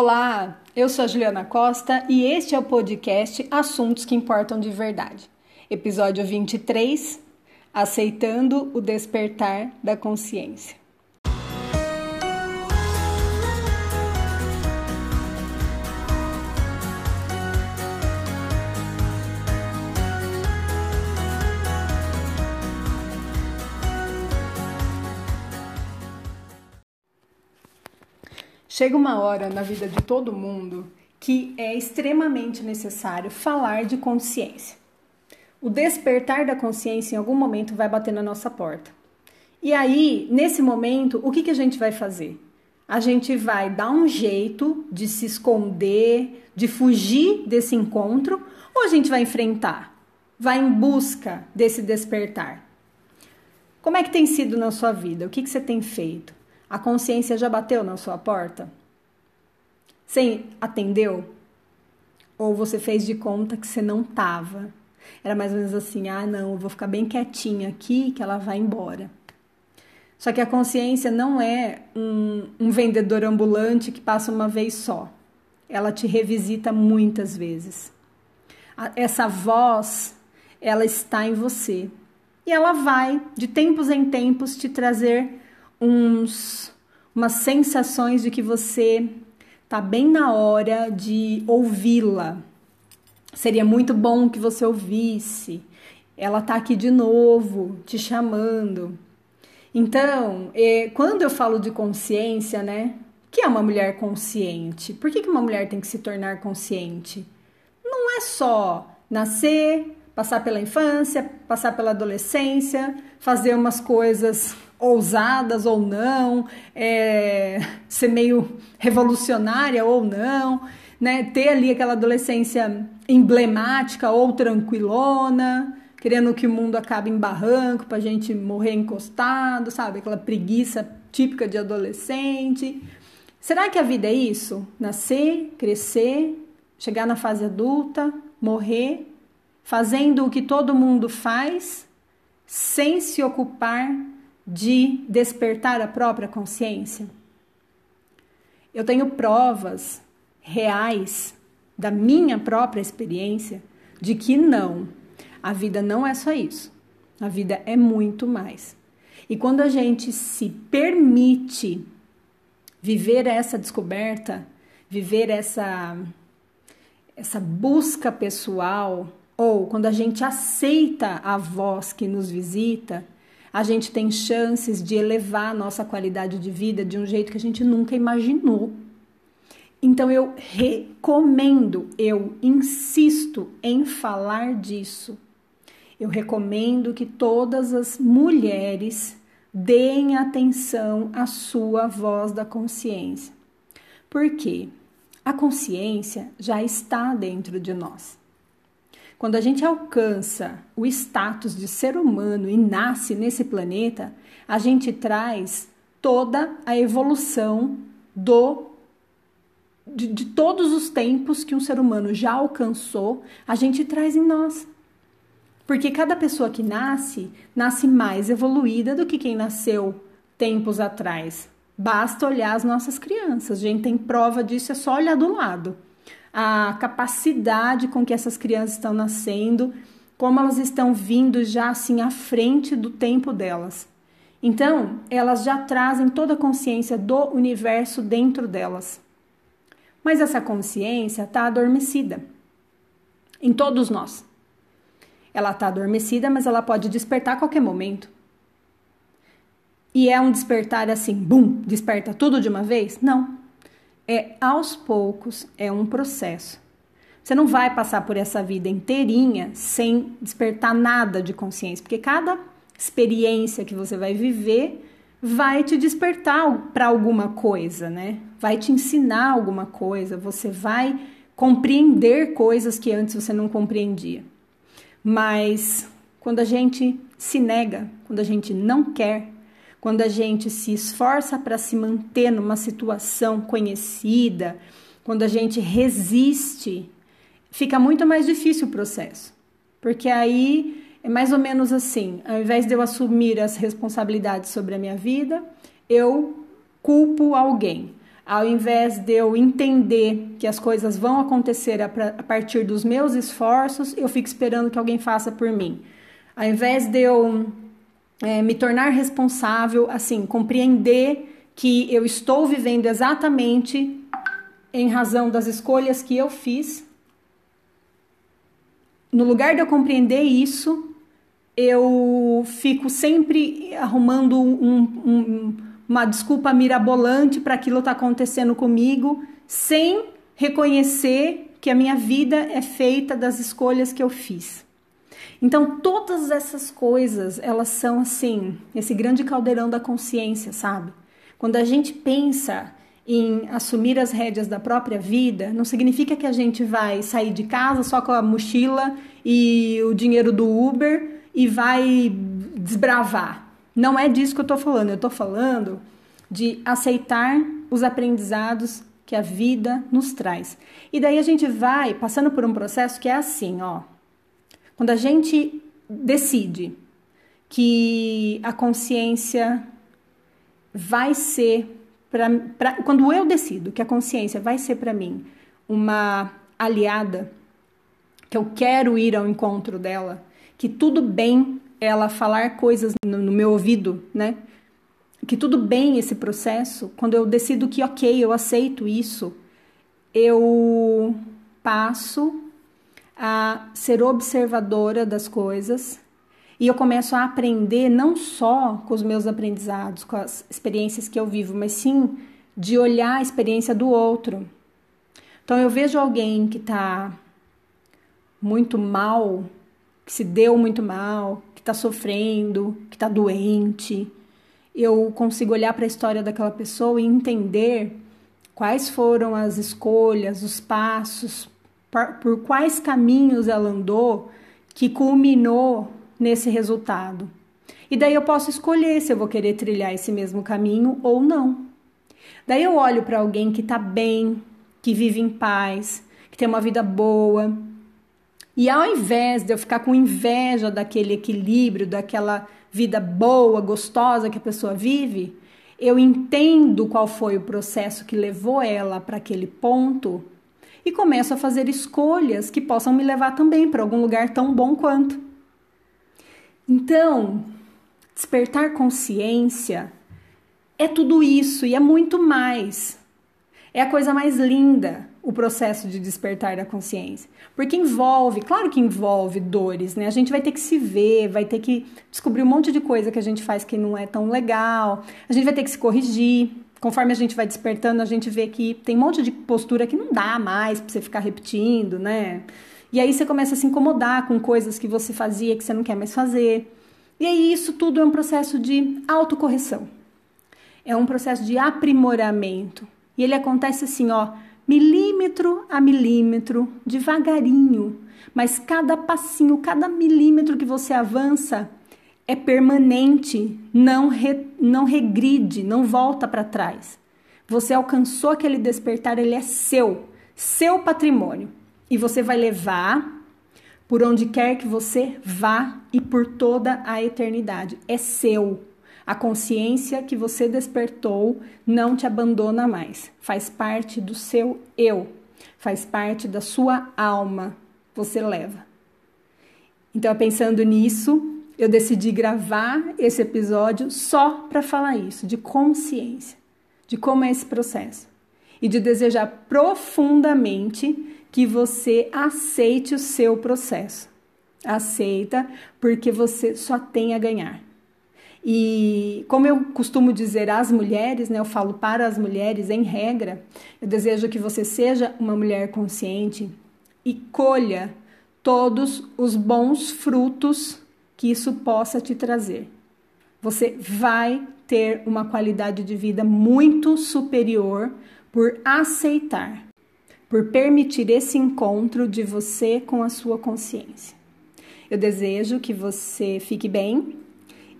Olá, eu sou a Juliana Costa e este é o podcast Assuntos que Importam de Verdade. Episódio 23 Aceitando o Despertar da Consciência. Chega uma hora na vida de todo mundo que é extremamente necessário falar de consciência. O despertar da consciência em algum momento vai bater na nossa porta. E aí, nesse momento, o que, que a gente vai fazer? A gente vai dar um jeito de se esconder, de fugir desse encontro, ou a gente vai enfrentar? Vai em busca desse despertar? Como é que tem sido na sua vida? O que, que você tem feito? A consciência já bateu na sua porta? Você atendeu? Ou você fez de conta que você não tava? Era mais ou menos assim: ah, não, eu vou ficar bem quietinha aqui que ela vai embora. Só que a consciência não é um, um vendedor ambulante que passa uma vez só. Ela te revisita muitas vezes. Essa voz, ela está em você. E ela vai, de tempos em tempos, te trazer uns, umas sensações de que você tá bem na hora de ouvi-la. Seria muito bom que você ouvisse. Ela tá aqui de novo, te chamando. Então, quando eu falo de consciência, né? O que é uma mulher consciente? Por que uma mulher tem que se tornar consciente? Não é só nascer, passar pela infância, passar pela adolescência, fazer umas coisas ousadas ou não, é, ser meio revolucionária ou não, né? Ter ali aquela adolescência emblemática ou tranquilona, querendo que o mundo acabe em barranco pra gente morrer encostado, sabe? Aquela preguiça típica de adolescente. Será que a vida é isso? Nascer, crescer, chegar na fase adulta, morrer, fazendo o que todo mundo faz, sem se ocupar de despertar a própria consciência? Eu tenho provas reais da minha própria experiência de que não, a vida não é só isso. A vida é muito mais. E quando a gente se permite viver essa descoberta, viver essa essa busca pessoal, ou quando a gente aceita a voz que nos visita, a gente tem chances de elevar a nossa qualidade de vida de um jeito que a gente nunca imaginou. Então eu recomendo, eu insisto em falar disso. Eu recomendo que todas as mulheres deem atenção à sua voz da consciência. Por quê? A consciência já está dentro de nós. Quando a gente alcança o status de ser humano e nasce nesse planeta, a gente traz toda a evolução do de, de, todos os tempos que um ser humano já alcançou, a gente traz em nós. Porque cada pessoa que nasce, nasce mais evoluída do que quem nasceu tempos atrás. Basta olhar as nossas crianças. A gente tem prova disso, é só olhar do lado a capacidade com que essas crianças estão nascendo, como elas estão vindo já assim à frente do tempo delas. Então, elas já trazem toda a consciência do universo dentro delas. Mas essa consciência está adormecida em todos nós. Ela está adormecida, mas ela pode despertar a qualquer momento. E é um despertar assim, bum, desperta tudo de uma vez? Não é aos poucos, é um processo. Você não vai passar por essa vida inteirinha sem despertar nada de consciência, porque cada experiência que você vai viver vai te despertar para alguma coisa, né? Vai te ensinar alguma coisa, você vai compreender coisas que antes você não compreendia. Mas quando a gente se nega, quando a gente não quer, quando a gente se esforça para se manter numa situação conhecida, quando a gente resiste, fica muito mais difícil o processo. Porque aí é mais ou menos assim: ao invés de eu assumir as responsabilidades sobre a minha vida, eu culpo alguém. Ao invés de eu entender que as coisas vão acontecer a partir dos meus esforços, eu fico esperando que alguém faça por mim. Ao invés de eu é, me tornar responsável, assim, compreender que eu estou vivendo exatamente em razão das escolhas que eu fiz, no lugar de eu compreender isso, eu fico sempre arrumando um, um, uma desculpa mirabolante para aquilo estar tá acontecendo comigo, sem reconhecer que a minha vida é feita das escolhas que eu fiz. Então, todas essas coisas, elas são assim, esse grande caldeirão da consciência, sabe? Quando a gente pensa em assumir as rédeas da própria vida, não significa que a gente vai sair de casa só com a mochila e o dinheiro do Uber e vai desbravar. Não é disso que eu tô falando. Eu tô falando de aceitar os aprendizados que a vida nos traz. E daí a gente vai passando por um processo que é assim, ó. Quando a gente decide que a consciência vai ser pra, pra, quando eu decido que a consciência vai ser para mim uma aliada, que eu quero ir ao encontro dela, que tudo bem ela falar coisas no, no meu ouvido, né? Que tudo bem esse processo, quando eu decido que ok, eu aceito isso, eu passo a ser observadora das coisas e eu começo a aprender não só com os meus aprendizados, com as experiências que eu vivo, mas sim de olhar a experiência do outro. Então eu vejo alguém que está muito mal, que se deu muito mal, que está sofrendo, que está doente. Eu consigo olhar para a história daquela pessoa e entender quais foram as escolhas, os passos, por, quais caminhos ela andou que culminou nesse resultado. E daí eu posso escolher se eu vou querer trilhar esse mesmo caminho ou não. Daí eu olho para alguém que está bem, que vive em paz, que tem uma vida boa. E ao invés de eu ficar com inveja daquele equilíbrio, daquela vida boa, gostosa que a pessoa vive, eu entendo qual foi o processo que levou ela para aquele ponto e começo a fazer escolhas que possam me levar também para algum lugar tão bom quanto. Então, despertar consciência é tudo isso e é muito mais. É a coisa mais linda o processo de despertar da consciência. Porque envolve, claro que envolve dores, né? A gente vai ter que se ver, vai ter que descobrir um monte de coisa que a gente faz que não é tão legal, a gente vai ter que se corrigir. Conforme a gente vai despertando, a gente vê que tem um monte de postura que não dá mais pra você ficar repetindo, né? E aí você começa a se incomodar com coisas que você fazia que você não quer mais fazer. E aí isso tudo é um processo de autocorreção. É um processo de aprimoramento. E ele acontece assim, ó, milímetro a milímetro, devagarinho. Mas cada passinho, cada milímetro que você avança é permanente, não, re, não regride, não volta para trás. Você alcançou aquele despertar, ele é seu, seu patrimônio e você vai levar por onde quer que você vá e por toda a eternidade. É seu. A consciência que você despertou não te abandona mais. Faz parte do seu eu, faz parte da sua alma. Você leva. Então, pensando nisso, eu decidi gravar esse episódio só para falar isso, de consciência, de como é esse processo e de desejar profundamente que você aceite o seu processo. Aceita, porque você só tem a ganhar. E como eu costumo dizer às mulheres, né, eu falo para as mulheres em regra, eu desejo que você seja uma mulher consciente e colha todos os bons frutos que isso possa te trazer. Você vai ter uma qualidade de vida muito superior por aceitar por permitir esse encontro de você com a sua consciência. Eu desejo que você fique bem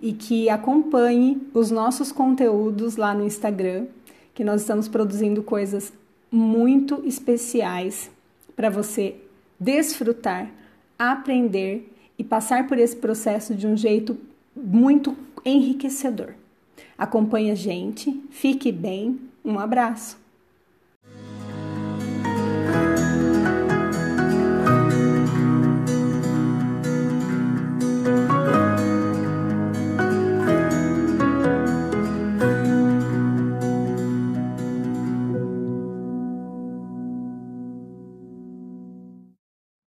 e que acompanhe os nossos conteúdos lá no Instagram, que nós estamos produzindo coisas muito especiais para você desfrutar, aprender e passar por esse processo de um jeito muito enriquecedor. Acompanhe a gente, fique bem, um abraço.